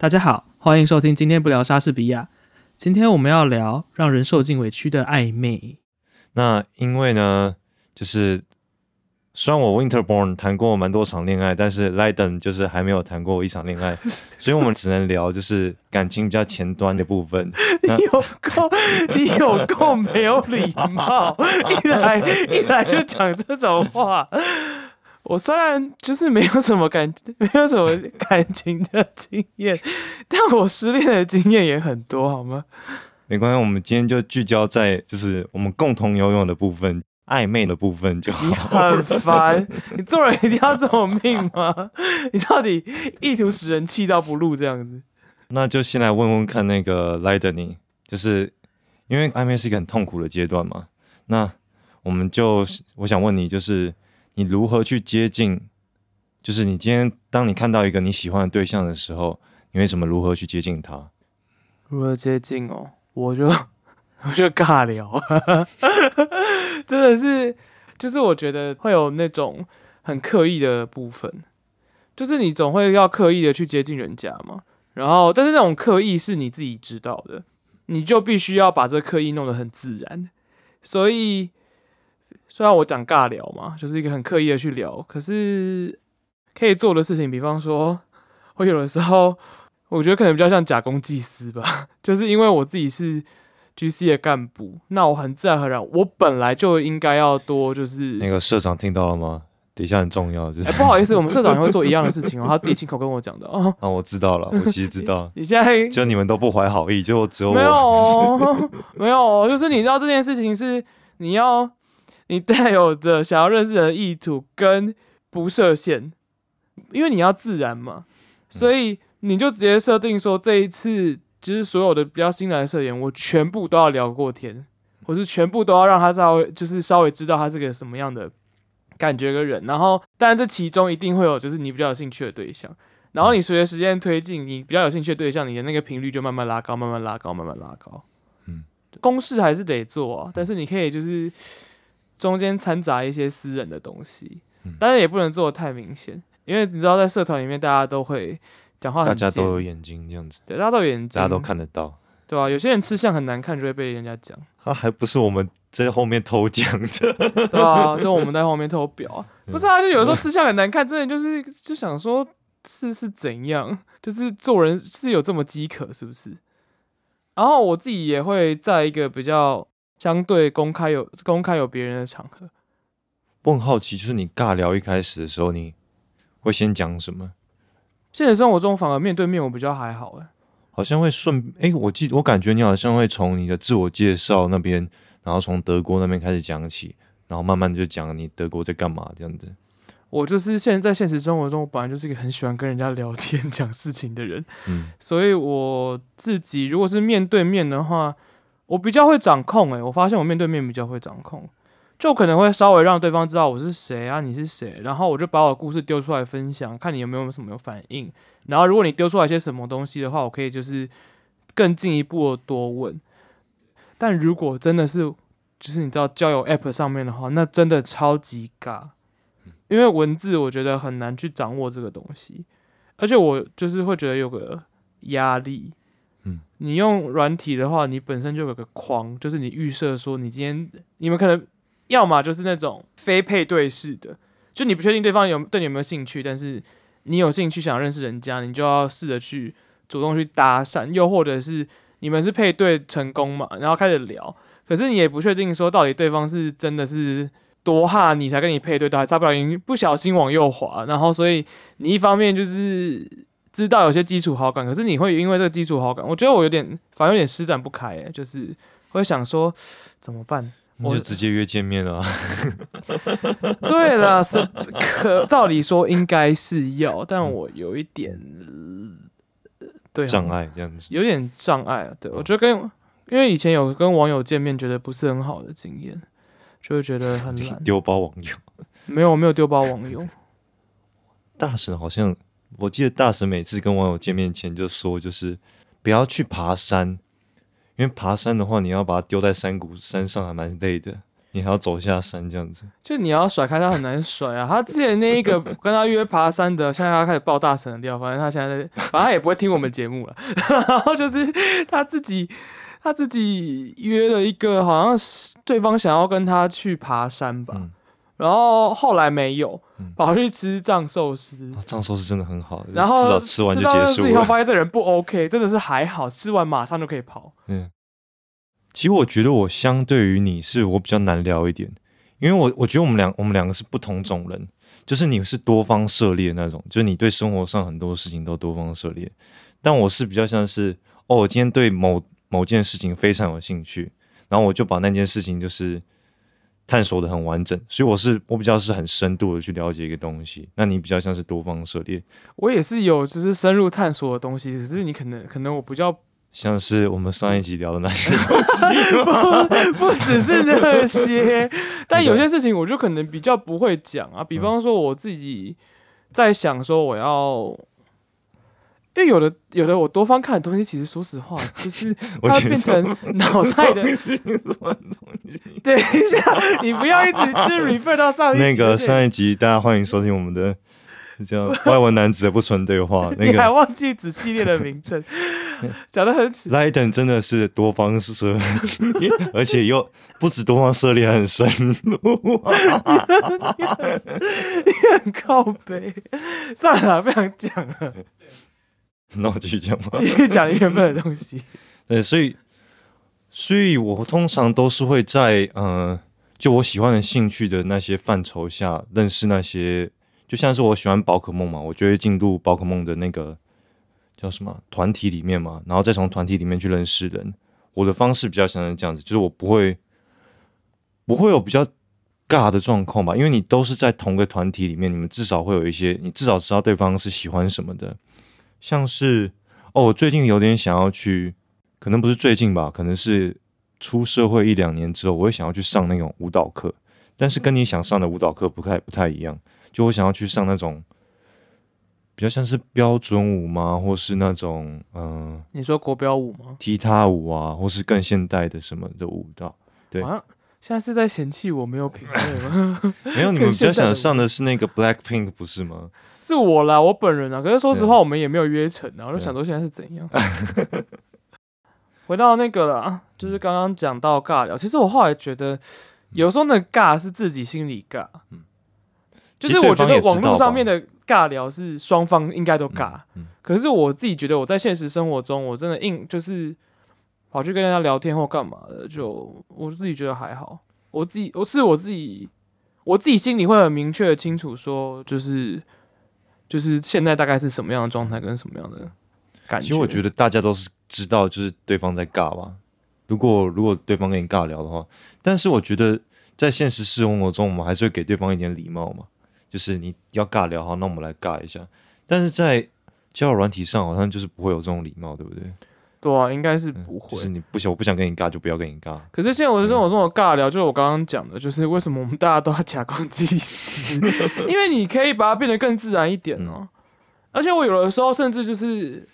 大家好，欢迎收听今天不聊莎士比亚。今天我们要聊让人受尽委屈的暧昧。那因为呢，就是虽然我 Winterborn 谈过蛮多场恋爱，但是 Leiden 就是还没有谈过一场恋爱，所以我们只能聊就是感情比较前端的部分。你有够，你有够没有礼貌，一来一来就讲这种话。我虽然就是没有什么感，没有什么感情的经验，但我失恋的经验也很多，好吗？没关系，我们今天就聚焦在就是我们共同拥有的部分，暧昧的部分就好。你很 烦，你做人一定要这么命吗？你到底意图使人气到不露这样子？那就先来问问看那个 l i d e n 你就是因为暧昧是一个很痛苦的阶段嘛？那我们就我想问你，就是你如何去接近？就是你今天当你看到一个你喜欢的对象的时候，你为什么如何去接近他？如何接近哦？我就 我就尬聊，真的是，就是我觉得会有那种很刻意的部分，就是你总会要刻意的去接近人家嘛。然后，但是那种刻意是你自己知道的，你就必须要把这刻意弄得很自然。所以，虽然我讲尬聊嘛，就是一个很刻意的去聊，可是可以做的事情，比方说，我有的时候。我觉得可能比较像假公济私吧，就是因为我自己是 GC 的干部，那我很自然而然，我本来就应该要多就是那个社长听到了吗？底下很重要，就是不好意思，我们社长也会做一样的事情哦，他自己亲口跟我讲的哦。啊，我知道了，我其实知道。你现在就你们都不怀好意，就只有我没有没有，就是你知道这件事情是你要你带有着想要认识人的意图跟不设限，因为你要自然嘛，所以。你就直接设定说，这一次其实所有的比较新来的社员，我全部都要聊过天，我是全部都要让他稍微就是稍微知道他是个什么样的感觉跟人。然后，当然这其中一定会有就是你比较有兴趣的对象。然后你随着时间推进，你比较有兴趣的对象，你的那个频率就慢慢拉高，慢慢拉高，慢慢拉高。嗯，公式还是得做啊，但是你可以就是中间掺杂一些私人的东西，但是也不能做的太明显，因为你知道在社团里面大家都会。讲话大家都有眼睛这样子，对，大家都有眼睛，大家都看得到，对吧？有些人吃相很难看，就会被人家讲。他还不是我们在后面偷讲的，对啊，就我们在后面偷表啊，不是啊？就有时候吃相很难看，真的就是就想说，是是怎样？就是做人是有这么饥渴，是不是？然后我自己也会在一个比较相对公开有公开有别人的场合，我很好奇，就是你尬聊一开始的时候，你会先讲什么？现实生活中反而面对面我比较还好哎，好像会顺哎，我记我感觉你好像会从你的自我介绍那边，然后从德国那边开始讲起，然后慢慢就讲你德国在干嘛这样子。我就是现在现实生活中，我本来就是一个很喜欢跟人家聊天 讲事情的人，嗯，所以我自己如果是面对面的话，我比较会掌控哎，我发现我面对面比较会掌控。就可能会稍微让对方知道我是谁啊，你是谁，然后我就把我的故事丢出来分享，看你有没有什么反应。然后如果你丢出来些什么东西的话，我可以就是更进一步的多问。但如果真的是就是你知道交友 App 上面的话，那真的超级尬，因为文字我觉得很难去掌握这个东西，而且我就是会觉得有个压力。你用软体的话，你本身就有个框，就是你预设说你今天你们可能。要么就是那种非配对式的，就你不确定对方有对你有没有兴趣，但是你有兴趣想认识人家，你就要试着去主动去搭讪；又或者是你们是配对成功嘛，然后开始聊，可是你也不确定说到底对方是真的是多哈你才跟你配对，到还差不了你不小心往右滑，然后所以你一方面就是知道有些基础好感，可是你会因为这个基础好感，我觉得我有点反而有点施展不开，诶，就是会想说怎么办？我就直接约见面了。对了，是可照理说应该是要，但我有一点对障碍这样子，有点障碍啊。对我觉得跟因为以前有跟网友见面，觉得不是很好的经验，就会觉得很难丢包网友。没有没有丢包网友。大神好像我记得大神每次跟网友见面前就说，就是不要去爬山。因为爬山的话，你要把它丢在山谷山上，还蛮累的。你还要走下山这样子，就你要甩开他很难甩啊。他之前那一个 跟他约爬山的，现在他开始爆大神的料，反正他现在，反正他也不会听我们节目了。然后就是他自己，他自己约了一个，好像是对方想要跟他去爬山吧。然后后来没有，跑去吃藏寿司。藏寿司真的很好，然后至少吃完就结束了。以后发现这人不 OK，真的是还好，吃完马上就可以跑。嗯，其实我觉得我相对于你是我比较难聊一点，因为我我觉得我们两我们两个是不同种人，就是你是多方涉猎那种，就是你对生活上很多事情都多方涉猎，但我是比较像是哦，我今天对某某件事情非常有兴趣，然后我就把那件事情就是。探索的很完整，所以我是我比较是很深度的去了解一个东西。那你比较像是多方涉猎，我也是有就是深入探索的东西，只是你可能可能我比较像是我们上一集聊的那些东西，不只是那些，但有些事情我就可能比较不会讲啊。比方说我自己在想说我要。因为有的有的我多方看的东西，其实说实话，就是它变成脑袋的。等一下，你不要一直就 refer 到上一那个上一集，大家欢迎收听我们的叫外文男子的不纯对话。你还忘记子系列的名称，讲的很。莱登真的是多方涉猎，而且又不止多方涉猎，很深入。你很靠背，算了，不想讲了。那我继续讲吧。继续讲原本的东西。对，所以，所以我通常都是会在呃，就我喜欢的兴趣的那些范畴下认识那些，就像是我喜欢宝可梦嘛，我就会进入宝可梦的那个叫什么团体里面嘛，然后再从团体里面去认识人。我的方式比较像是这样子，就是我不会不会有比较尬的状况吧，因为你都是在同个团体里面，你们至少会有一些，你至少知道对方是喜欢什么的。像是哦，我最近有点想要去，可能不是最近吧，可能是出社会一两年之后，我会想要去上那种舞蹈课，但是跟你想上的舞蹈课不太不太一样，就我想要去上那种比较像是标准舞吗，或是那种嗯，你说国标舞吗？踢踏舞啊，或是更现代的什么的舞蹈？对，现在是在嫌弃我没有品味吗？没有，你们比较想上的是那个 Black Pink 不是吗？是我啦，我本人啊。可是说实话，我们也没有约成啊。我就想说现在是怎样。回到那个了，就是刚刚讲到尬聊。其实我后来觉得，有时候那尬是自己心里尬。嗯，就是我觉得网络上面的尬聊是双方应该都尬。嗯，可是我自己觉得我在现实生活中，我真的硬就是跑去跟人家聊天或干嘛的，就我自己觉得还好。我自己我是我自己，我自己心里会很明确的清楚说，就是。就是现在大概是什么样的状态跟什么样的感觉？其实我觉得大家都是知道，就是对方在尬吧。如果如果对方跟你尬聊的话，但是我觉得在现实生活中，我们还是会给对方一点礼貌嘛。就是你要尬聊好，那我们来尬一下。但是在交友软体上，好像就是不会有这种礼貌，对不对？对啊，应该是不会。就是你不想，我不想跟你尬，就不要跟你尬。可是现在我生活中的尬聊，就是我刚刚讲的，就是为什么我们大家都要假公济私？因为你可以把它变得更自然一点哦。而且我有的时候甚至就是，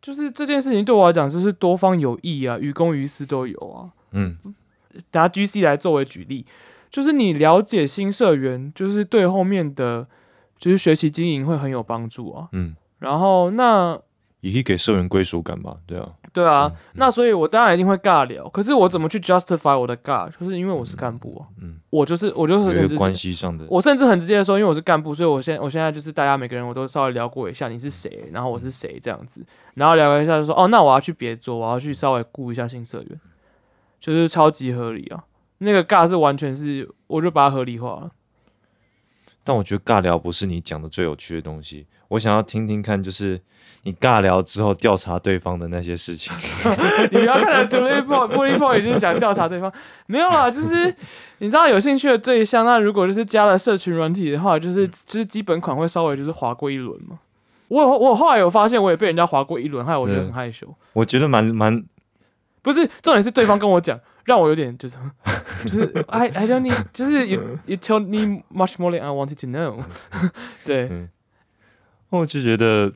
就是这件事情对我来讲，就是多方有益啊，于公于私都有啊。嗯，拿 G C 来作为举例，就是你了解新社员，就是对后面的，就是学习经营会很有帮助啊。嗯，然后那。也可以给社员归属感吧，对啊，对啊，那所以我当然一定会尬聊，可是我怎么去 justify 我的尬，就是因为我是干部啊，嗯，我就是我就是关系上的，我甚至很直接的说，因为我是干部，所以我现我现在就是大家每个人我都稍微聊过一下你是谁，然后我是谁这样子，然后聊一下就说哦，那我要去别桌，我要去稍微顾一下新社员，就是超级合理啊，那个尬是完全是我就把它合理化了。但我觉得尬聊不是你讲的最有趣的东西，我想要听听看，就是你尬聊之后调查对方的那些事情。你不要看到 bully boy bully boy 就是想调查对方，没有啊，就是你知道有兴趣的对象，那如果就是加了社群软体的话，就是就是基本款会稍微就是划过一轮嘛。我我后来有发现，我也被人家划过一轮，害我觉得很害羞。我觉得蛮蛮，不是重点是对方跟我讲。让我有点就是就是 I I don't need 就是 you you told me much more than I wanted to know 对，我就觉得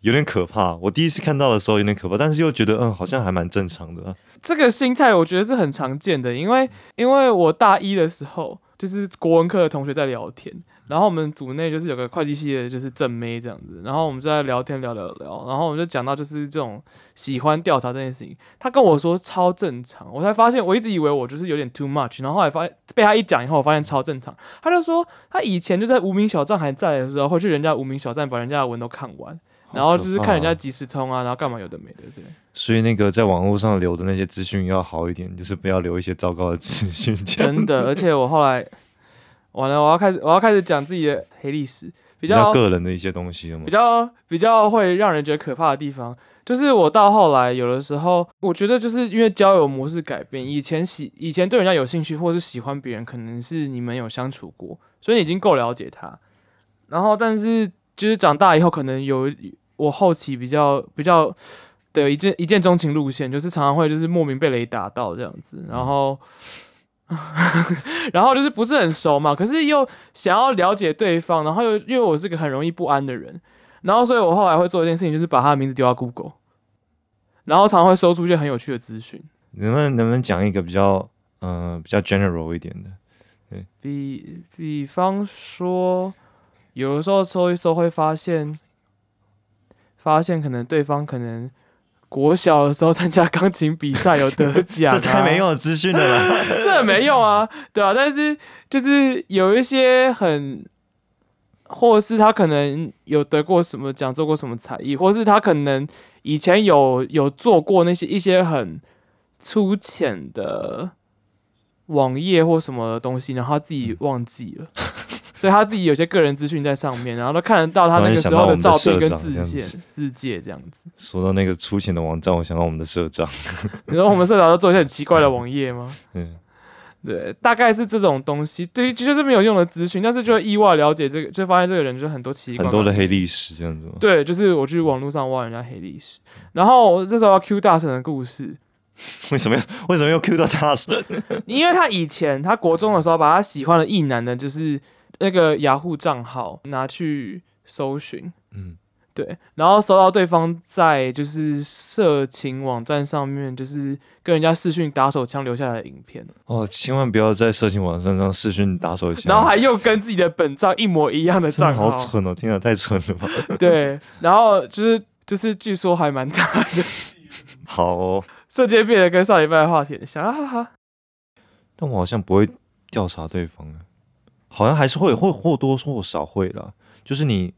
有点可怕。我第一次看到的时候有点可怕，但是又觉得嗯，好像还蛮正常的。这个心态我觉得是很常见的，因为因为我大一的时候就是国文课的同学在聊天。然后我们组内就是有个会计系的，就是正妹这样子。然后我们就在聊天，聊聊聊。然后我们就讲到就是这种喜欢调查这件事情。他跟我说超正常，我才发现我一直以为我就是有点 too much。然后后来发现被他一讲以后，我发现超正常。他就说他以前就在无名小站还在的时候，会去人家无名小站把人家的文都看完，然后就是看人家即时通啊，然后干嘛有的没的，对。所以那个在网络上留的那些资讯要好一点，就是不要留一些糟糕的资讯。真的，而且我后来。完了，我要开始，我要开始讲自己的黑历史，比较个人的一些东西了比较比较会让人觉得可怕的地方，就是我到后来有的时候，我觉得就是因为交友模式改变，以前喜以前对人家有兴趣或是喜欢别人，可能是你们有相处过，所以你已经够了解他。然后，但是就是长大以后，可能有我后期比较比较的一见一见钟情路线，就是常常会就是莫名被雷打到这样子，然后。然后就是不是很熟嘛，可是又想要了解对方，然后又因为我是个很容易不安的人，然后所以我后来会做一件事情，就是把他的名字丢到 Google，然后常常会搜出一些很有趣的资讯。能不能能不能讲一个比较嗯比较 general 一点的？对比比方说，有的时候搜一搜会发现，发现可能对方可能。国小的时候参加钢琴比赛有得奖，这太没用的资讯了吧！这很没用啊，对啊，但是就是有一些很，或是他可能有得过什么奖，做过什么才艺，或是他可能以前有有做过那些一些很粗浅的网页或什么东西，然后他自己忘记了。所以他自己有些个人资讯在上面，然后都看得到他那个时候的照片跟字线、字界这样子。说到那个出钱的网站，我想到我们的社长。你说我们社长都做一些很奇怪的网页吗？嗯，对，大概是这种东西，对于，就是没有用的资讯，但是就意外了解这个，就发现这个人就很多奇怪、很多的黑历史这样子。对，就是我去网络上挖人家黑历史，然后这时候要 Q 大神的故事。为什么要为什么要 Q 到大神？因为他以前他国中的时候，把他喜欢的异男的，就是。那个雅虎账号拿去搜寻，嗯，对，然后搜到对方在就是色情网站上面，就是跟人家视讯打手枪留下来的影片。哦，千万不要在色情网站上视讯打手枪，然后还用跟自己的本账一模一样的账号，好蠢哦！天啊，太蠢了吧？对，然后就是就是据说还蛮大的，好，瞬间变得跟上礼拜的话题像，哈哈。但我好像不会调查对方好像还是会会或多或少会啦，就是你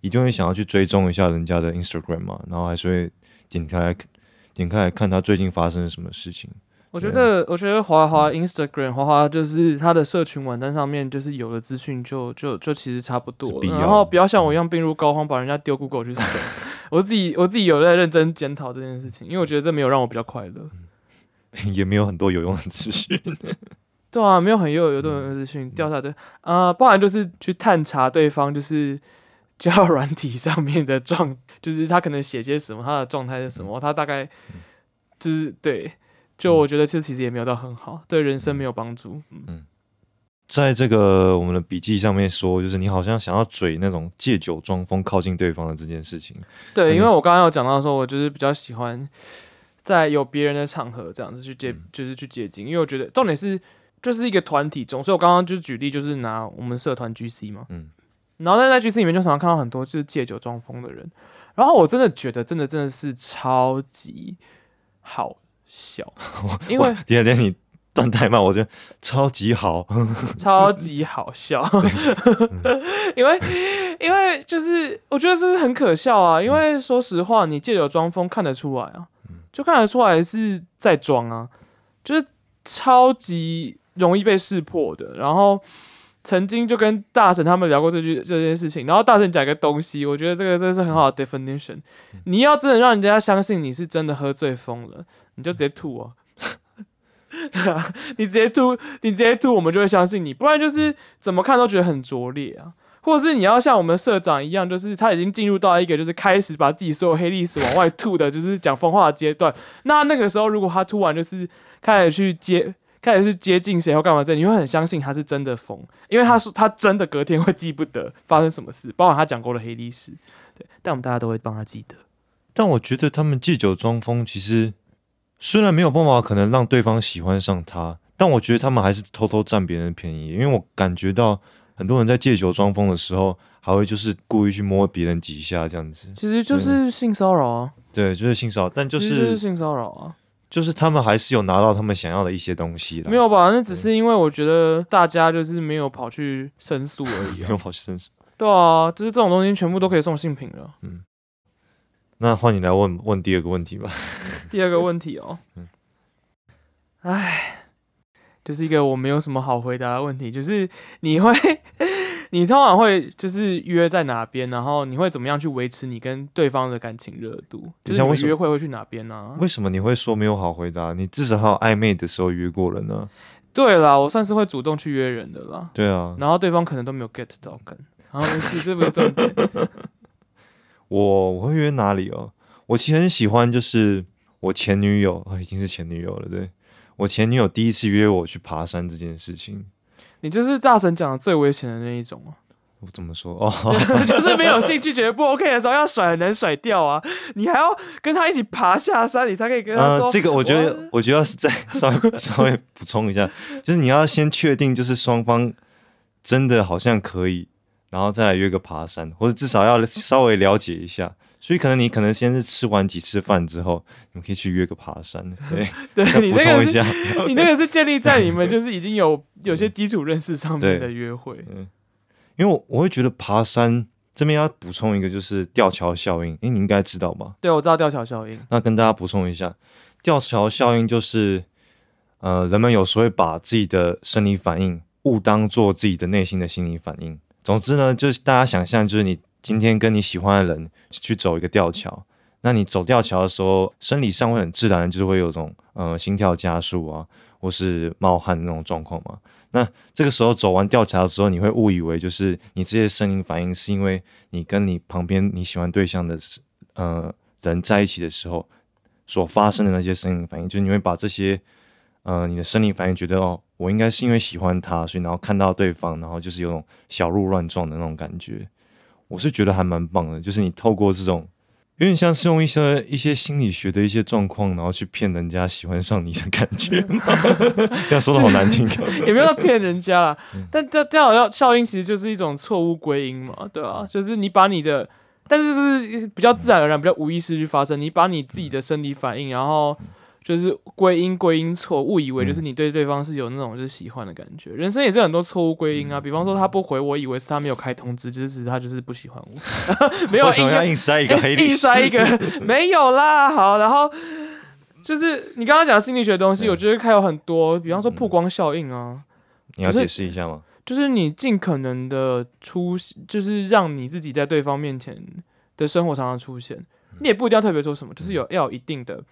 一定会想要去追踪一下人家的 Instagram 嘛，然后还是会点开点开来看他最近发生了什么事情。我觉得，我觉得华华 Instagram 华华就是他的社群网站上面就是有了资讯就就就其实差不多，然后不要像我一样病入膏肓，把人家丢 Google 去搜。我自己我自己有在认真检讨这件事情，因为我觉得这没有让我比较快乐，也没有很多有用的资讯。对啊，没有很有有的资讯调查对啊，不然就是去探查对方就是 交友软体上面的状，就是他可能写些什么，他的状态是什么，他大概就是对，就我觉得这其实也没有到很好，对人生没有帮助。嗯，在这个我们的笔记上面说，就是你好像想要嘴那种借酒装疯靠近对方的这件事情。对，因为我刚刚有讲到说，我就是比较喜欢在有别人的场合这样子去接，就是去接近，因为我觉得重点是。就是一个团体中，所以我刚刚就是举例，就是拿我们社团 GC 嘛，嗯，然后在在 GC 里面就常常看到很多就是借酒装疯的人，然后我真的觉得真的真的是超级好笑，因为第二天你断太慢，我觉得超级好，超级好笑，因为因为就是我觉得是很可笑啊，因为说实话，你借酒装疯看得出来啊，就看得出来是在装啊，就是超级。容易被识破的。然后曾经就跟大神他们聊过这句这件事情。然后大神讲一个东西，我觉得这个真的是很好的 definition。你要真的让人家相信你是真的喝醉疯了，你就直接吐啊！对啊，你直接吐，你直接吐，我们就会相信你。不然就是怎么看都觉得很拙劣啊。或者是你要像我们社长一样，就是他已经进入到一个就是开始把自己所有黑历史往外吐的，就是讲疯话的阶段。那那个时候，如果他突然就是开始去接。开始去接近谁或干嘛这，你会很相信他是真的疯，因为他说他真的隔天会记不得发生什么事，包括他讲过的黑历史。对，但我们大家都会帮他记得。但我觉得他们借酒装疯，其实虽然没有办法可能让对方喜欢上他，但我觉得他们还是偷偷占别人的便宜，因为我感觉到很多人在借酒装疯的时候，还会就是故意去摸别人几下这样子。其实就是性骚扰啊。对，就是性骚扰，但就是性骚扰啊。就是他们还是有拿到他们想要的一些东西的，没有吧？那只是因为我觉得大家就是没有跑去申诉而已，没有跑去申诉。对啊，就是这种东西全部都可以送性品了。嗯，那换你来问问第二个问题吧。第二个问题哦，嗯，哎，就是一个我没有什么好回答的问题，就是你会。你通常会就是约在哪边，然后你会怎么样去维持你跟对方的感情热度？就是约会会去哪边呢？为什么你会说没有好回答？你至少还有暧昧的时候约过了呢。对啦，我算是会主动去约人的啦。对啊，然后对方可能都没有 get 到感，然后其实不是重点。我我会约哪里哦？我其实很喜欢，就是我前女友啊，已经是前女友了。对我前女友第一次约我去爬山这件事情。你就是大神讲的最危险的那一种啊！我怎么说哦？就是没有兴趣、觉得不 OK 的时候，要甩很难甩掉啊！你还要跟他一起爬下山，你才可以跟他说。这个我觉得，我觉得是再 稍微稍微补充一下，就是你要先确定，就是双方真的好像可以，然后再来约个爬山，或者至少要稍微了解一下。所以可能你可能先是吃完几次饭之后，你们可以去约个爬山。对，对你那个是，你那个是建立在 你们就是已经有有些基础认识上面的约会。嗯，因为我我会觉得爬山这边要补充一个就是吊桥效应，哎你应该知道吧？对，我知道吊桥效应。那跟大家补充一下，吊桥效应就是呃，人们有时候会把自己的生理反应误当做自己的内心的心理反应。总之呢，就是大家想象就是你。今天跟你喜欢的人去走一个吊桥，那你走吊桥的时候，生理上会很自然，就是会有种呃心跳加速啊，或是冒汗那种状况嘛。那这个时候走完吊桥之后，你会误以为就是你这些生理反应是因为你跟你旁边你喜欢对象的呃人在一起的时候所发生的那些生理反应，就是你会把这些呃你的生理反应觉得哦，我应该是因为喜欢他，所以然后看到对方，然后就是有种小鹿乱撞的那种感觉。我是觉得还蛮棒的，就是你透过这种有点像是用一些一些心理学的一些状况，然后去骗人家喜欢上你的感觉。这样说的好难听，也没有骗人家啦。但这这样效应其实就是一种错误归因嘛，对啊，就是你把你的，但是是比较自然而然、比较无意识去发生，你把你自己的生理反应，然后。就是归因归因错，误以为就是你对对方是有那种就是喜欢的感觉。人生也是很多错误归因啊，比方说他不回，我以为是他没有开通知，其实他就是不喜欢我。没有，为什么要硬塞一个黑历史？硬塞一个没有啦。好，然后就是你刚刚讲心理学的东西，我觉得还有很多，比方说曝光效应啊。你要解释一下吗？就是你尽可能的出，就是让你自己在对方面前的生活常常出现。你也不一定要特别做什么，就是有要有一定的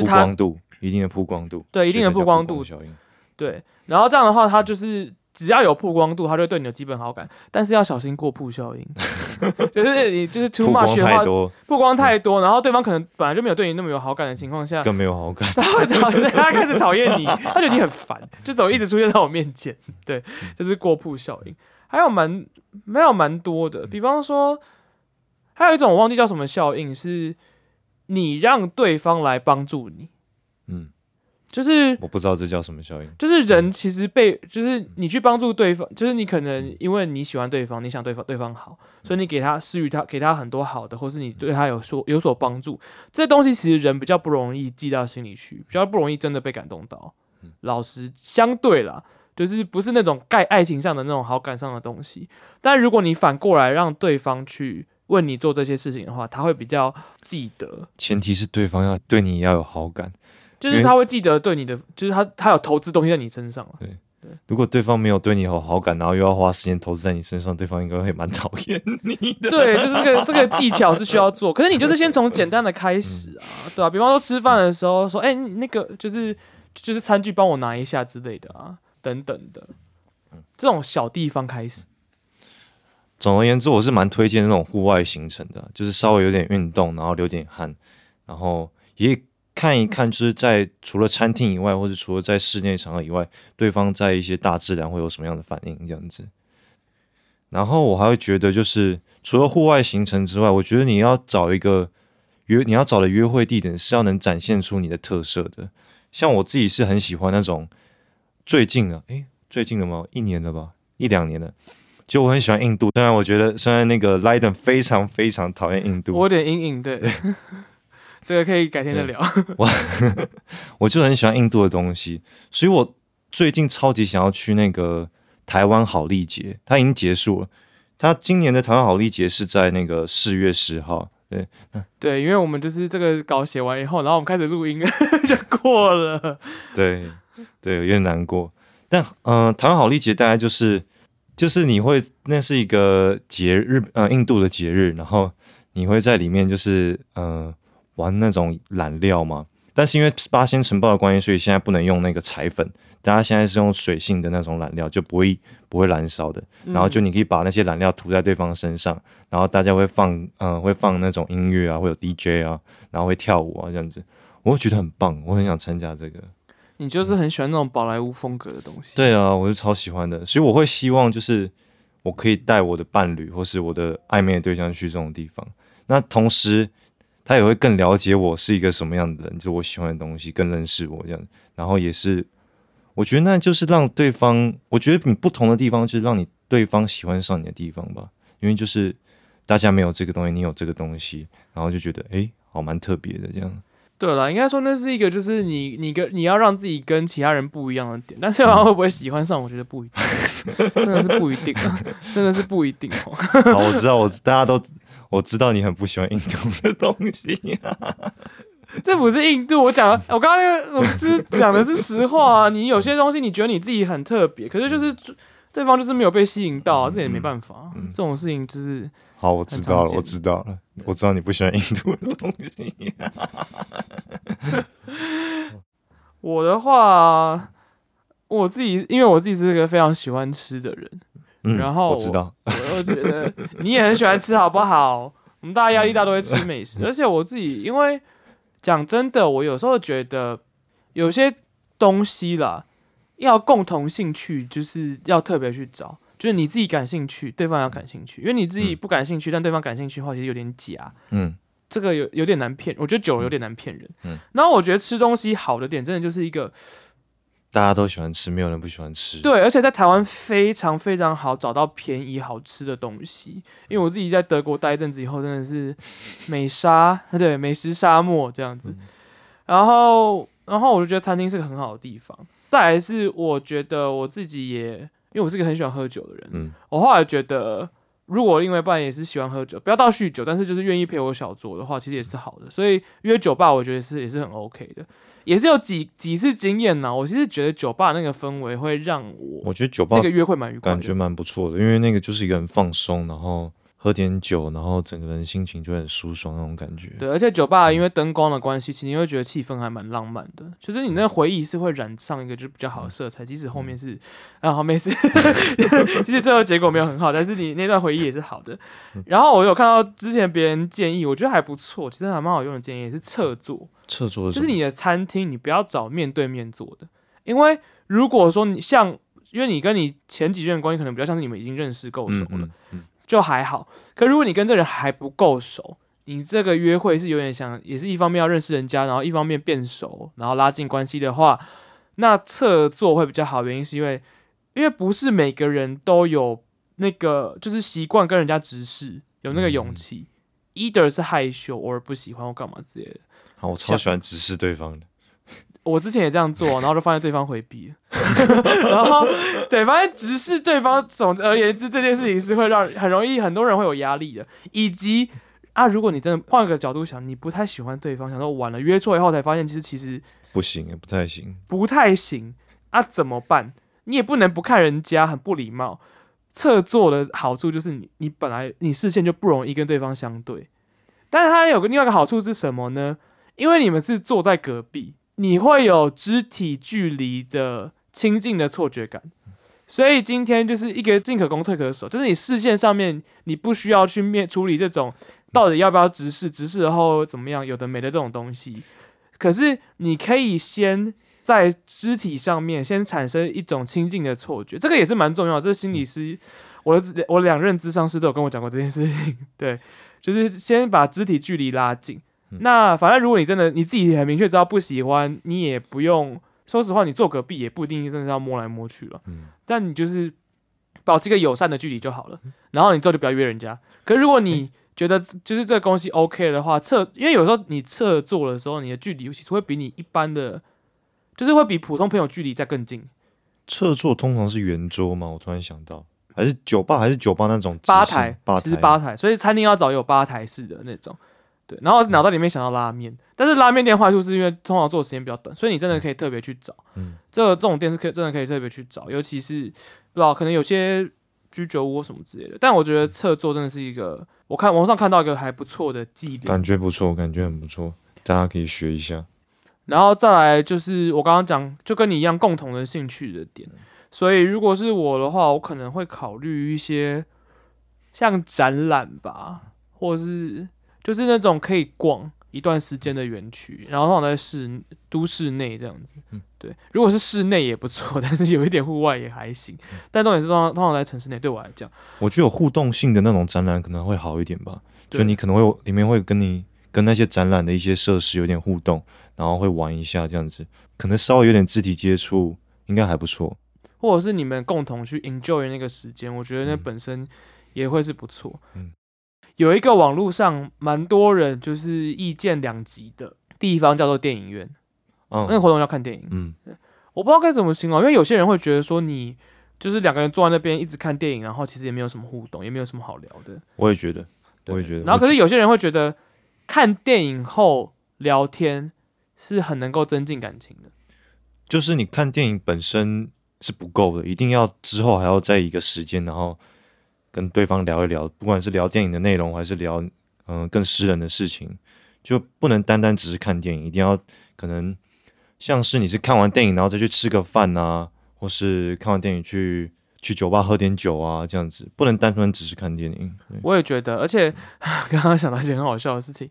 嗯。曝光度，一定的曝光度，对，一定的曝光度效应，对。然后这样的话，他就是只要有曝光度，他就对你的基本好感，但是要小心过曝效应，就是你就是 too much 的话，曝光太多，然后对方可能本来就没有对你那么有好感的情况下，更没有好感，他会讨厌，他开始讨厌你，他觉得你很烦，就怎么一直出现在我面前，对，这是过曝效应。还有蛮没有蛮多的，比方说，还有一种我忘记叫什么效应是。你让对方来帮助你，嗯，就是我不知道这叫什么效应。就是人其实被，就是你去帮助对方，就是你可能因为你喜欢对方，你想对方对方好，所以你给他施予他，给他很多好的，或是你对他有所有所帮助。这东西其实人比较不容易记到心里去，比较不容易真的被感动到。老实相对啦，就是不是那种盖爱情上的那种好感上的东西。但如果你反过来让对方去。问你做这些事情的话，他会比较记得。前提是对方要对你要有好感，就是他会记得对你的，就是他他有投资东西在你身上对对，如果对方没有对你有好感，然后又要花时间投资在你身上，对方应该会蛮讨厌你的。对，就是这个这个技巧是需要做，可是你就是先从简单的开始啊，对啊？比方说吃饭的时候说，哎，那个就是就是餐具帮我拿一下之类的啊，等等的，这种小地方开始。总而言之，我是蛮推荐那种户外行程的，就是稍微有点运动，然后流点汗，然后也看一看，就是在除了餐厅以外，或者除了在室内场合以外，对方在一些大自然会有什么样的反应这样子。然后我还会觉得，就是除了户外行程之外，我觉得你要找一个约，你要找的约会地点是要能展现出你的特色的。像我自己是很喜欢那种最近的，诶，最近的吗？一年了吧，一两年了。就我很喜欢印度，当然我觉得虽然那个 Liden 非常非常讨厌印度，我有点阴影，对，这个可以改天再聊。我我就很喜欢印度的东西，所以我最近超级想要去那个台湾好利节，它已经结束了。它今年的台湾好利节是在那个四月十号，对，对，因为我们就是这个稿写完以后，然后我们开始录音 就过了，对，对，有点难过。但嗯，台湾好利节大概就是。就是你会，那是一个节日，呃，印度的节日，然后你会在里面就是呃玩那种染料嘛。但是因为八仙城堡的关系，所以现在不能用那个彩粉，大家现在是用水性的那种染料，就不会不会燃烧的。然后就你可以把那些染料涂在对方身上，然后大家会放，呃，会放那种音乐啊，会有 DJ 啊，然后会跳舞啊这样子，我会觉得很棒，我很想参加这个。你就是很喜欢那种宝莱坞风格的东西。对啊，我是超喜欢的，所以我会希望就是我可以带我的伴侣或是我的暧昧对象去这种地方。那同时他也会更了解我是一个什么样的人，就我喜欢的东西，更认识我这样。然后也是，我觉得那就是让对方，我觉得你不同的地方就是让你对方喜欢上你的地方吧。因为就是大家没有这个东西，你有这个东西，然后就觉得哎，好蛮特别的这样。对了，应该说那是一个，就是你你跟你要让自己跟其他人不一样的点，但是会不会喜欢上，我觉得不一定，真的是不一定啊，真的是不一定哦。好，我知道，我大家都我知道你很不喜欢印度的东西，这不是印度，我讲我刚刚那个我是讲的是实话啊。你有些东西你觉得你自己很特别，可是就是对方就是没有被吸引到，这也没办法，这种事情就是。好，我知道了，我知道了，我知道你不喜欢印度的东西。我的话，我自己因为我自己是一个非常喜欢吃的人，然后我知道，我觉得你也很喜欢吃，好不好？我们大家压力大都会吃美食，而且我自己因为讲真的，我有时候觉得有些东西啦，要共同兴趣，就是要特别去找。就是你自己感兴趣，对方要感兴趣，因为你自己不感兴趣，但对方感兴趣的话，其实有点假。嗯，这个有有点难骗，我觉得酒有点难骗人。嗯，然后我觉得吃东西好的点，真的就是一个大家都喜欢吃，没有人不喜欢吃。对，而且在台湾非常非常好找到便宜好吃的东西，因为我自己在德国待一阵子以后，真的是美沙，对，美食沙漠这样子。然后，然后我就觉得餐厅是个很好的地方。再来是我觉得我自己也。因为我是个很喜欢喝酒的人，嗯，我后来觉得，如果另外一半也是喜欢喝酒，不要到酗酒，但是就是愿意陪我小酌的话，其实也是好的。所以约酒吧，我觉得是也是很 OK 的，也是有几几次经验呢。我其实觉得酒吧那个氛围会让我，我觉得酒吧那个约会蛮愉快，感觉蛮不错的，因为那个就是一个人放松，然后。喝点酒，然后整个人心情就很舒爽那种感觉。对，而且酒吧因为灯光的关系，其实你会觉得气氛还蛮浪漫的。就是你那个回忆是会染上一个就比较好的色彩，即使后面是啊好没事，其实最后结果没有很好，但是你那段回忆也是好的。然后我有看到之前别人建议，我觉得还不错，其实还蛮好用的建议，是侧坐。侧坐就是你的餐厅，你不要找面对面坐的，因为如果说你像，因为你跟你前几任关系可能比较像是你们已经认识够熟了。就还好，可如果你跟这人还不够熟，你这个约会是有点想，也是一方面要认识人家，然后一方面变熟，然后拉近关系的话，那侧坐会比较好。原因是因为，因为不是每个人都有那个，就是习惯跟人家直视，有那个勇气。either 是害羞，或者不喜欢，或干嘛之类的。好，我超喜欢直视对方的。我之前也这样做，然后就发现对方回避，然后对，发现直视对方，总而言之，这件事情是会让很容易很多人会有压力的。以及啊，如果你真的换个角度想，你不太喜欢对方，想说完了约错以后才发现，其实其实不行，不太行，不太行啊，怎么办？你也不能不看人家，很不礼貌。侧坐的好处就是你你本来你视线就不容易跟对方相对，但是它有个另外一个好处是什么呢？因为你们是坐在隔壁。你会有肢体距离的亲近的错觉感，所以今天就是一个进可攻退可守，就是你视线上面你不需要去面处理这种到底要不要直视，直视后怎么样，有的没的这种东西，可是你可以先在肢体上面先产生一种亲近的错觉，这个也是蛮重要，这是心理师，我的我两任智商师都有跟我讲过这件事情，对，就是先把肢体距离拉近。那反正如果你真的你自己很明确知道不喜欢，你也不用说实话，你坐隔壁也不一定真的是要摸来摸去了。嗯，但你就是保持一个友善的距离就好了。然后你之后就不要约人家。可如果你觉得就是这个东西 OK 的话，侧因为有时候你侧坐的时候，你的距离其实会比你一般的，就是会比普通朋友距离再更近。侧坐通常是圆桌吗？我突然想到，还是酒吧，还是酒吧那种吧台，其实吧台，所以餐厅要找有吧台式的那种。对，然后脑袋里面想到拉面，但是拉面店坏处是因为通常做的时间比较短，所以你真的可以特别去找。嗯，这个这种店是可以真的可以特别去找，尤其是不知道可能有些居酒屋什么之类的。但我觉得侧坐真的是一个，我看网上看到一个还不错的伎俩，感觉不错，感觉很不错，大家可以学一下。然后再来就是我刚刚讲，就跟你一样共同的兴趣的点。所以如果是我的话，我可能会考虑一些像展览吧，或者是就是那种可以逛一段时间的园区，然后放在市都市内这样子。嗯，对。如果是室内也不错，但是有一点户外也还行。但重点是通常通常在城市内，对我来讲，我觉得有互动性的那种展览可能会好一点吧。就你可能会里面会跟你跟那些展览的一些设施有点互动，然后会玩一下这样子，可能稍微有点肢体接触，应该还不错。或者是你们共同去 enjoy 那个时间，我觉得那本身也会是不错。嗯，有一个网络上蛮多人就是意见两极的地方，叫做电影院。嗯，那个活动要看电影。嗯，我不知道该怎么形容，因为有些人会觉得说你就是两个人坐在那边一直看电影，然后其实也没有什么互动，也没有什么好聊的。我也觉得，我也觉得。然后可是有些人会觉得看电影后聊天是很能够增进感情的。就是你看电影本身。是不够的，一定要之后还要在一个时间，然后跟对方聊一聊，不管是聊电影的内容，还是聊嗯更私人的事情，就不能单单只是看电影，一定要可能像是你是看完电影然后再去吃个饭啊，或是看完电影去去酒吧喝点酒啊，这样子不能单纯只是看电影。我也觉得，而且 刚刚想到一件很好笑的事情。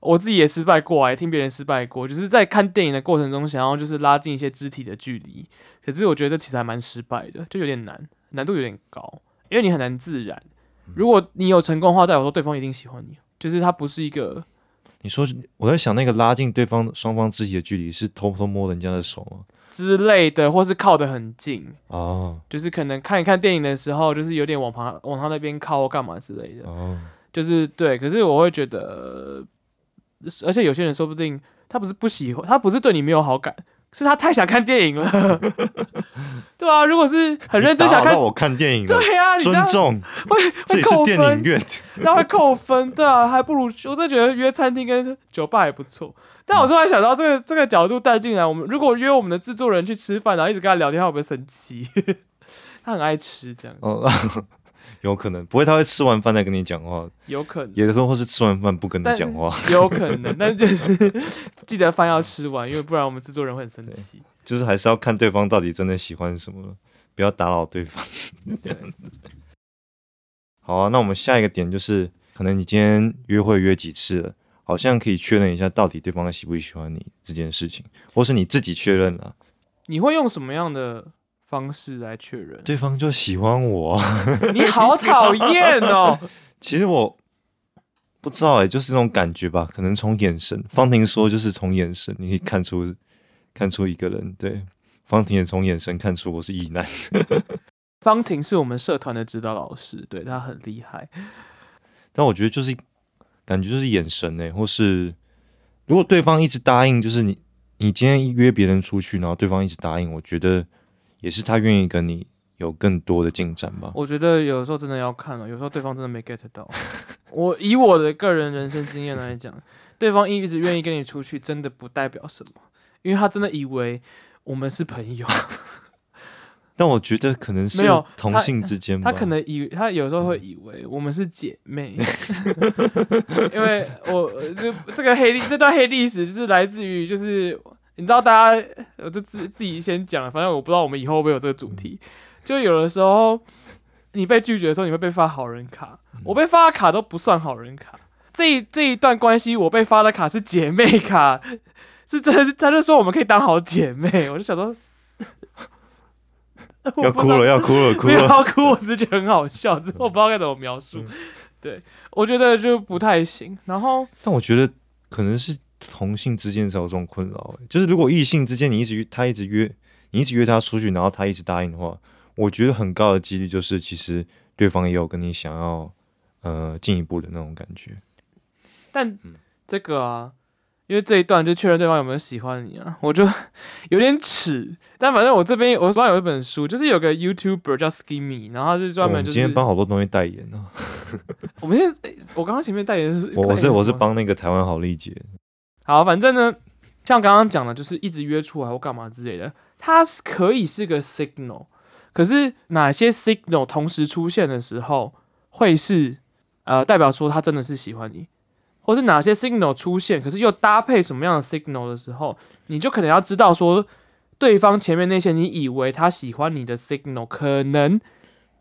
我自己也失败过，也听别人失败过，就是在看电影的过程中，想要就是拉近一些肢体的距离，可是我觉得这其实还蛮失败的，就有点难，难度有点高，因为你很难自然。如果你有成功的话，代表说对方一定喜欢你，就是他不是一个。你说我在想那个拉近对方双方肢体的距离，是偷偷摸人家的手吗？之类的，或是靠得很近哦，就是可能看一看电影的时候，就是有点往旁往他那边靠，干嘛之类的哦，就是对。可是我会觉得。而且有些人说不定他不是不喜欢，他不是对你没有好感，是他太想看电影了。对啊，如果是很认真想看我看电影，对啊，尊重会会扣分，那会扣分。对啊，还不如我真觉得约餐厅跟酒吧也不错。但我突然想到这个这个角度带进来，我们如果约我们的制作人去吃饭，然后一直跟他聊天，他会不会生气？他很爱吃这样。有可能不会，他会吃完饭再跟你讲话。有可能，有的时候或是吃完饭不跟你讲话。有可能，但就是 记得饭要吃完，因为不然我们制作人会很生气。就是还是要看对方到底真的喜欢什么，不要打扰对方。好啊，那我们下一个点就是，可能你今天约会约几次了，好像可以确认一下到底对方喜不喜欢你这件事情，或是你自己确认了。你会用什么样的？方式来确认，对方就喜欢我。你好讨厌哦！其实我不知道哎，就是那种感觉吧。可能从眼神，方婷说就是从眼神，你可以看出看出一个人。对，方婷也从眼神看出我是异男。方婷是我们社团的指导老师，对他很厉害。但我觉得就是感觉就是眼神哎，或是如果对方一直答应，就是你你今天约别人出去，然后对方一直答应，我觉得。也是他愿意跟你有更多的进展吧？我觉得有时候真的要看了，有时候对方真的没 get 到。我以我的个人人生经验来讲，对方一直愿意跟你出去，真的不代表什么，因为他真的以为我们是朋友。但我觉得可能是没有同性之间，他可能以他有时候会以为我们是姐妹，因为我就这个黑历这段黑历史就是来自于就是。你知道，大家我就自自己先讲了。反正我不知道我们以后会不会有这个主题。就有的时候，你被拒绝的时候，你会被发好人卡。我被发的卡都不算好人卡。这一这一段关系，我被发的卡是姐妹卡，是真的是。他就说我们可以当好姐妹。我就想说，要哭了，要哭了，哭了，不要哭，我只是觉得很好笑，之后不知道该怎么描述。对，我觉得就不太行。然后，但我觉得可能是同性之间才有这种困扰，就是如果异性之间你一直约他一直约你一直约他出去，然后他一直答应的话，我觉得很高的几率就是其实对方也有跟你想要呃进一步的那种感觉。但这个啊。因为这一段就确认对方有没有喜欢你啊，我就有点耻。但反正我这边我手上有一本书，就是有个 YouTuber 叫 Skimmy，然后他是专门就是今天帮好多东西代言呢。我们现在我刚刚前面代言是，我是我是帮那个台湾好丽姐。好，反正呢，像刚刚讲的，就是一直约出来或干嘛之类的，它是可以是个 signal。可是哪些 signal 同时出现的时候，会是呃代表说他真的是喜欢你？或是哪些 signal 出现，可是又搭配什么样的 signal 的时候，你就可能要知道说，对方前面那些你以为他喜欢你的 signal，可能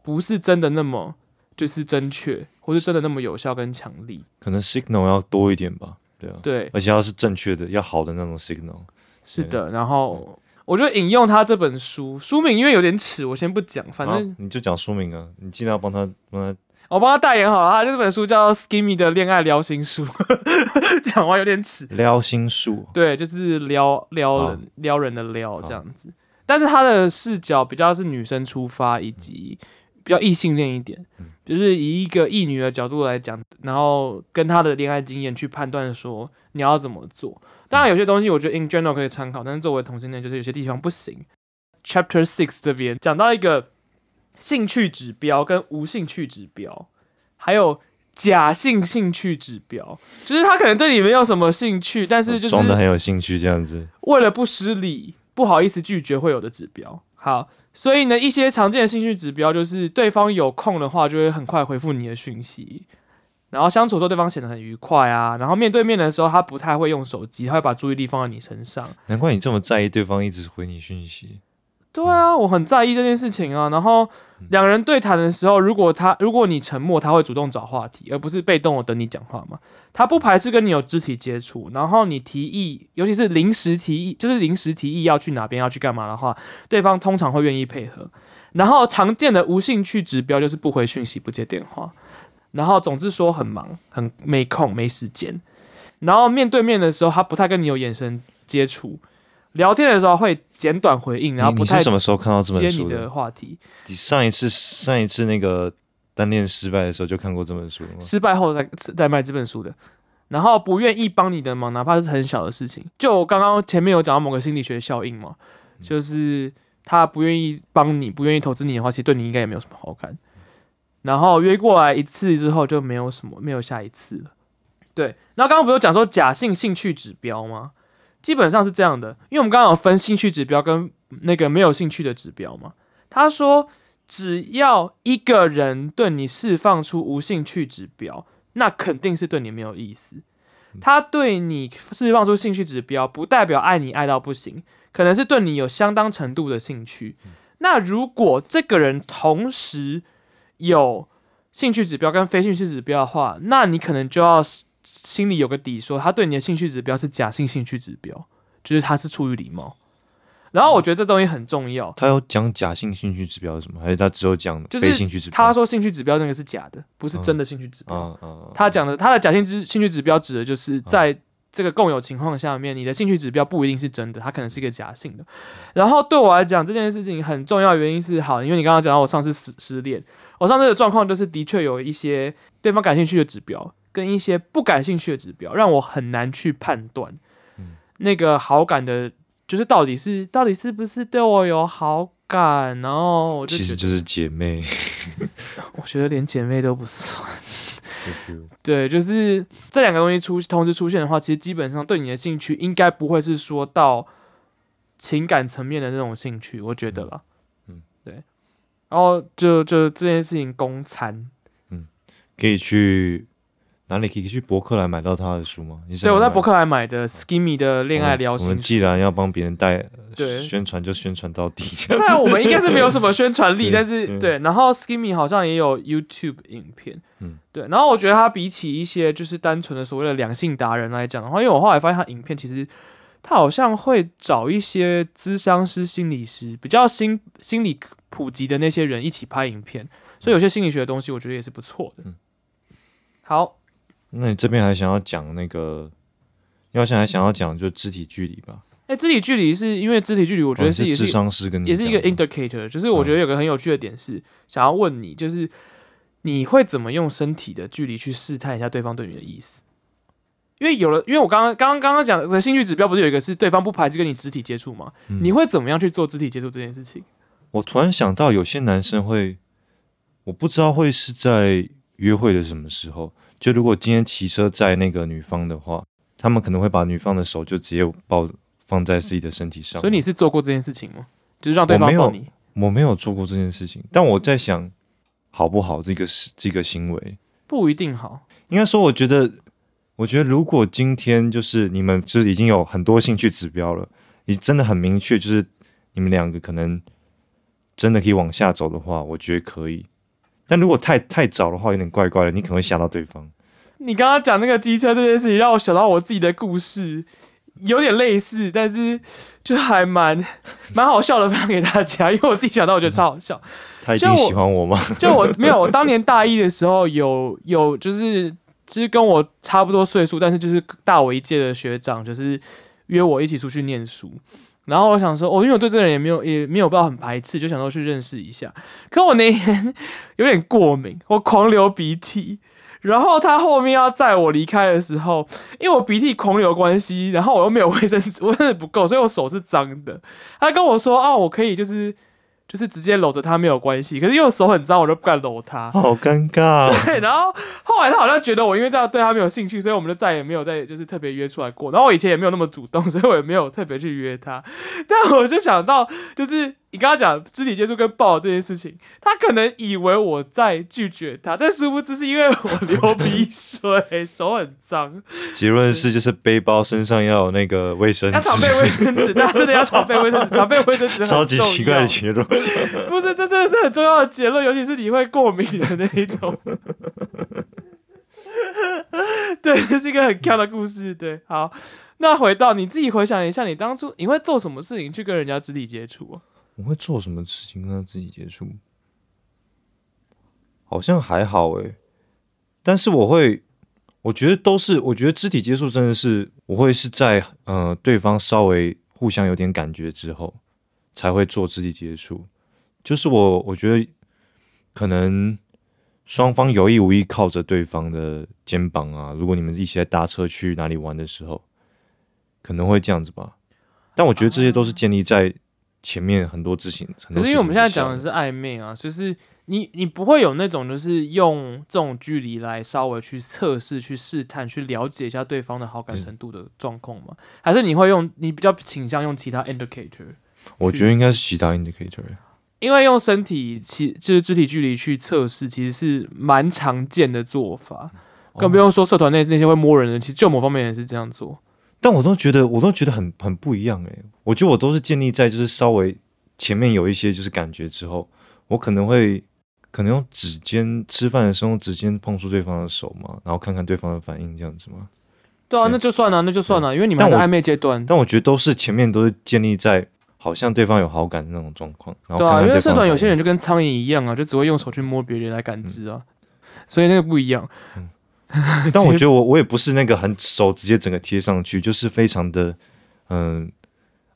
不是真的那么就是正确，或是真的那么有效跟强力。可能 signal 要多一点吧，对啊，对，而且要是正确的，要好的那种 signal。是的，然后我就引用他这本书书名，因为有点耻，我先不讲，反正你就讲书名啊，你尽量帮他帮他。我帮他代言好了，他这本书叫《Skimmy 的恋爱撩心术》，讲完有点耻。撩心术，对，就是撩撩人、撩人的撩这样子。但是他的视角比较是女生出发，以及比较异性恋一点，就是以一个异女的角度来讲，然后跟她的恋爱经验去判断说你要怎么做。当然有些东西我觉得 in general 可以参考，但是作为同性恋，就是有些地方不行。Chapter Six 这边讲到一个。兴趣指标跟无兴趣指标，还有假性兴趣指标，就是他可能对你没有什么兴趣，但是就是装的很有兴趣这样子，为了不失礼，不好意思拒绝会有的指标。好，所以呢，一些常见的兴趣指标就是对方有空的话，就会很快回复你的讯息，然后相处的时候对方显得很愉快啊，然后面对面的时候他不太会用手机，他会把注意力放在你身上。难怪你这么在意对方一直回你讯息。对啊，我很在意这件事情啊。然后两人对谈的时候，如果他如果你沉默，他会主动找话题，而不是被动的等你讲话嘛。他不排斥跟你有肢体接触，然后你提议，尤其是临时提议，就是临时提议要去哪边要去干嘛的话，对方通常会愿意配合。然后常见的无兴趣指标就是不回讯息、不接电话，然后总之说很忙、很没空、没时间。然后面对面的时候，他不太跟你有眼神接触。聊天的时候会简短回应，然后不太什么时候看到这本书的话题？你上一次上一次那个单恋失败的时候就看过这本书吗？失败后再再卖这本书的，然后不愿意帮你的忙，哪怕是很小的事情。就刚刚前面有讲到某个心理学效应嘛，就是他不愿意帮你，不愿意投资你的话，其实对你应该也没有什么好感。然后约过来一次之后就没有什么，没有下一次了。对，然后刚刚不是讲说假性兴趣指标吗？基本上是这样的，因为我们刚刚有分兴趣指标跟那个没有兴趣的指标嘛。他说，只要一个人对你释放出无兴趣指标，那肯定是对你没有意思。他对你释放出兴趣指标，不代表爱你爱到不行，可能是对你有相当程度的兴趣。那如果这个人同时有兴趣指标跟非兴趣指标的话，那你可能就要。心里有个底，说他对你的兴趣指标是假性兴趣指标，就是他是出于礼貌。然后我觉得这东西很重要。他有讲假性兴趣指标是什么？还是他只有讲非兴趣指标？他说兴趣指标那个是假的，不是真的兴趣指标。他讲的他的假性之兴趣指标指的就是在这个共有情况下面，你的兴趣指标不一定是真的，它可能是一个假性的。然后对我来讲，这件事情很重要，原因是好，因为你刚刚讲到我上次失失恋，我上次的状况就是的确有一些对方感兴趣的指标。跟一些不感兴趣的指标，让我很难去判断，那个好感的，就是到底是到底是不是对我有好感，然后我就其实就是姐妹，我觉得连姐妹都不算，对，就是这两个东西出同时出现的话，其实基本上对你的兴趣应该不会是说到情感层面的那种兴趣，我觉得了，嗯，对，然后就就这件事情公餐，嗯，可以去。哪里可以去博客来买到他的书吗？对，我在博客来买的《Skimmy 的恋爱聊心》。我们既然要帮别人带对宣传，就宣传到底。虽然我们应该是没有什么 宣传力，但是对。然后 Skimmy 好像也有 YouTube 影片，嗯，对。然后我觉得他比起一些就是单纯的所谓的两性达人来讲的话，因为我后来发现他影片其实他好像会找一些咨商师、心理师，比较心心理普及的那些人一起拍影片，所以有些心理学的东西，我觉得也是不错的。好，那你这边还想要讲那个，要想还想要讲就肢体距离吧？哎，肢体距离是因为肢体距离，我觉得是也是智商师跟也是一个 indicator，就是我觉得有个很有趣的点是，想要问你，就是你会怎么用身体的距离去试探一下对方对你的意思？因为有了，因为我刚刚刚刚刚刚讲的兴趣指标不是有一个是对方不排斥跟你肢体接触吗？你会怎么样去做肢体接触这件事情？我突然想到，有些男生会，我不知道会是在约会的什么时候，就如果今天骑车载那个女方的话，他们可能会把女方的手就直接抱放在自己的身体上。所以你是做过这件事情吗？就是让对方抱你？我没有做过这件事情，但我在想，好不好？这个是这个行为不一定好。应该说，我觉得。我觉得，如果今天就是你们就是已经有很多兴趣指标了，你真的很明确，就是你们两个可能真的可以往下走的话，我觉得可以。但如果太太早的话，有点怪怪的，你可能会吓到对方。你刚刚讲那个机车这件事情，让我想到我自己的故事，有点类似，但是就还蛮蛮好笑的，分享给大家。因为我自己想到，我觉得超好笑。他已经喜欢我吗？就我没有，我当年大一的时候有有就是。其实跟我差不多岁数，但是就是大我一届的学长，就是约我一起出去念书。然后我想说，我因为我对这个人也没有也没有办法很排斥，就想说去认识一下。可我那天有点过敏，我狂流鼻涕。然后他后面要载我离开的时候，因为我鼻涕狂流关系，然后我又没有卫生纸，卫生纸不够，所以我手是脏的。他跟我说：“哦，我可以就是。”就是直接搂着他没有关系，可是因为手很脏，我都不敢搂他，好尴尬。对，然后后来他好像觉得我因为这样对他没有兴趣，所以我们就再也没有再就是特别约出来过。然后我以前也没有那么主动，所以我也没有特别去约他。但我就想到，就是。你跟他讲肢体接触跟抱这件事情，他可能以为我在拒绝他，但殊不知是因为我流鼻水，手很脏。结论是，就是背包身上要有那个卫生纸，要常备卫生纸，他真的要常备卫生纸，常备卫生纸超级奇怪的结论，不是，这真的是很重要的结论，尤其是你会过敏的那一种。对，这是一个很跳的故事。对，好，那回到你自己回想一下，你当初你会做什么事情去跟人家肢体接触啊？我会做什么事情跟他自己接触？好像还好诶，但是我会，我觉得都是，我觉得肢体接触真的是，我会是在呃对方稍微互相有点感觉之后，才会做肢体接触。就是我，我觉得可能双方有意无意靠着对方的肩膀啊，如果你们一起在搭车去哪里玩的时候，可能会这样子吧。但我觉得这些都是建立在。前面很多事情，可是因为我们现在讲的是暧昧啊，就是你你不会有那种就是用这种距离来稍微去测试、去试探、去了解一下对方的好感程度的状况吗？还是你会用你比较倾向用其他 indicator？我觉得应该是其他 indicator，因为用身体其就是肢体距离去测试，其实是蛮常见的做法，更不用说社团内那些会摸人的，其实就某方面也是这样做。但我都觉得，我都觉得很很不一样诶。我觉得我都是建立在就是稍微前面有一些就是感觉之后，我可能会可能用指尖吃饭的时候用指尖碰触对方的手嘛，然后看看对方的反应这样子嘛？对啊，那就算了，那就算了，因为你们在暧昧阶段。但我觉得都是前面都是建立在好像对方有好感的那种状况。对啊，因为社团有些人就跟苍蝇一样啊，就只会用手去摸别人来感知啊，所以那个不一样。但我觉得我我也不是那个很手直接整个贴上去，就是非常的嗯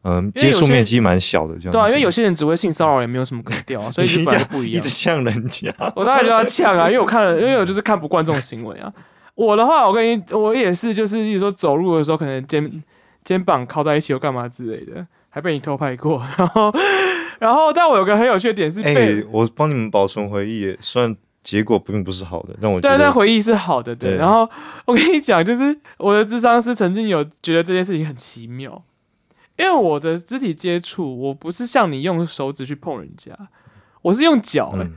嗯接触面积蛮小的这样。对啊，因为有些人只会性骚扰，也没有什么可 调啊，所以就本来不一样。一直呛人家，我当然就要呛啊，因为我看了，因为我就是看不惯这种行为啊。我的话，我跟你我也是，就是比如说走路的时候，可能肩肩膀靠在一起，又干嘛之类的，还被你偷拍过。然后然后，但我有个很有趣的点是，哎，我帮你们保存回忆，算。结果并不是好的，让我对，但回忆是好的，对。然后我跟你讲，就是我的智商师曾经有觉得这件事情很奇妙，因为我的肢体接触，我不是像你用手指去碰人家，我是用脚的，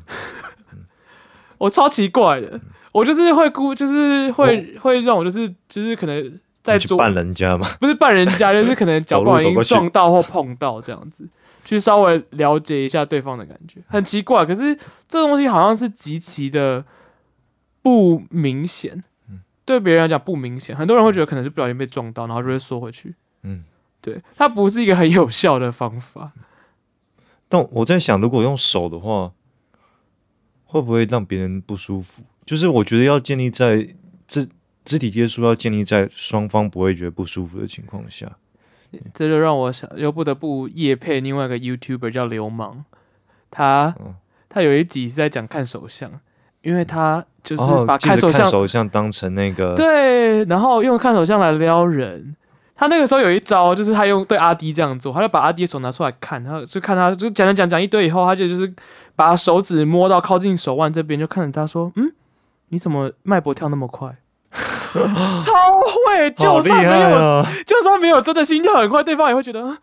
我超奇怪的，我就是会估，就是会会让我就是就是可能在绊人家嘛？不是绊人家，就是可能 脚不小心撞到或碰到这样子。去稍微了解一下对方的感觉，很奇怪，可是这东西好像是极其的不明显，对别人来讲不明显，很多人会觉得可能是不小心被撞到，然后就会缩回去，嗯，对，它不是一个很有效的方法。但我在想，如果用手的话，会不会让别人不舒服？就是我觉得要建立在肢肢体接触要建立在双方不会觉得不舒服的情况下。这就让我想又不得不夜配另外一个 YouTuber 叫流氓，他他有一集是在讲看手相，因为他就是把看手相手相当成那个对，然后用看手相来撩人。他那个时候有一招，就是他用对阿迪这样做，他就把阿迪的手拿出来看，然后就看他就讲讲讲讲一堆以后，他就就是把手指摸到靠近手腕这边，就看着他说：“嗯，你怎么脉搏跳那么快？” 超会，就算没有，就算没有真的心跳很快，对方也会觉得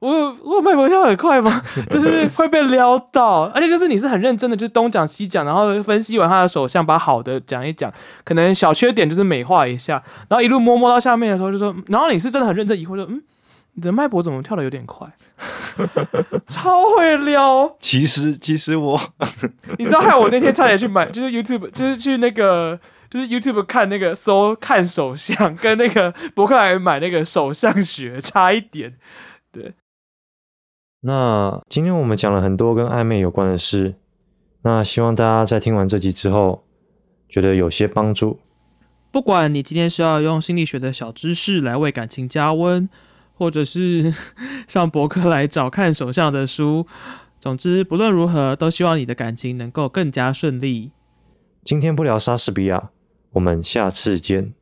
我我脉搏跳很快吗？就是会被撩到，而且就是你是很认真的，就东讲西讲，然后分析完他的手相，把好的讲一讲，可能小缺点就是美化一下，然后一路摸摸到下面的时候就说，然后你是真的很认真疑惑说，嗯，你的脉搏怎么跳的有点快？超会撩。其实其实我，你知道害我那天差点去买，就是 YouTube，就是去那个。就是 YouTube 看那个搜看手相，跟那个博客来买那个手相学 差一点。对，那今天我们讲了很多跟暧昧有关的事，那希望大家在听完这集之后，觉得有些帮助。不管你今天是要用心理学的小知识来为感情加温，或者是 上博客来找看手相的书，总之不论如何，都希望你的感情能够更加顺利。今天不聊莎士比亚。我们下次见。